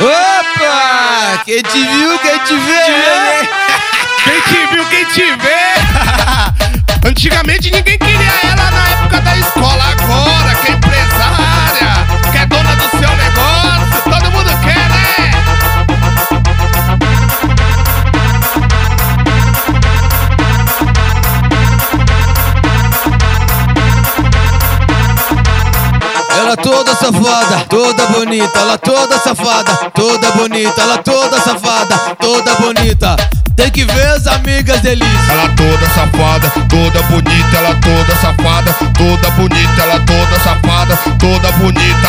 Opa! Quem te viu, quem te vê? Quem Ela toda safada, toda bonita, ela toda safada, toda bonita, ela toda safada, toda bonita. Tem que ver as amigas delícia. Ela toda safada, toda bonita, ela toda safada, toda bonita, ela toda safada, toda bonita.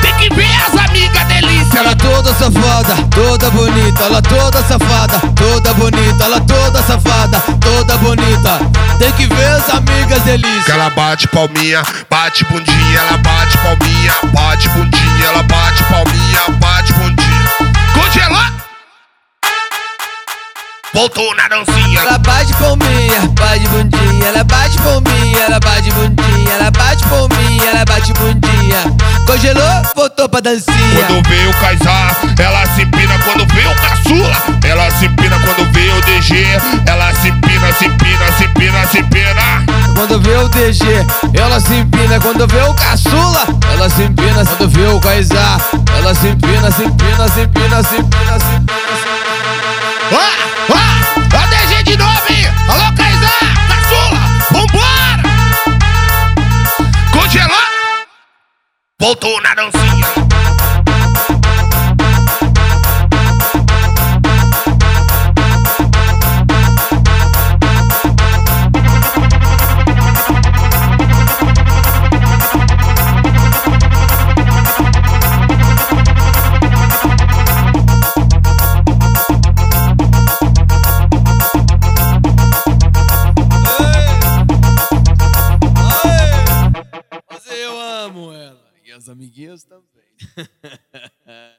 Tem que ver as amigas delícia. Ela toda safada, toda bonita, ela toda safada, toda bonita, ela toda safada, toda bonita. Tem que ver as amigas Que delícia. ela bate palminha, bate bundinha, ela bate palminha, bate bundinha, ela bate palminha, bate bundinha. Congelou! Voltou na dancinha. Ela bate palminha, bate bundinha, ela bate palminha, ela bate bundinha, ela bate palminha, ela bate bundinha. Congelou, voltou pra dancinha. Quando vê o Kaysar, ela o DG, ela se empina. Quando vê o caçula, ela se empina. Quando vê o Kaysar, ela se empina, se empina, se empina, se empina, se empina. Ah, ah, a DG de novo? Alô, Kaysar, caçula, vambora! Congelou, voltou na dancinha. Amo ela. E as amiguinhas também.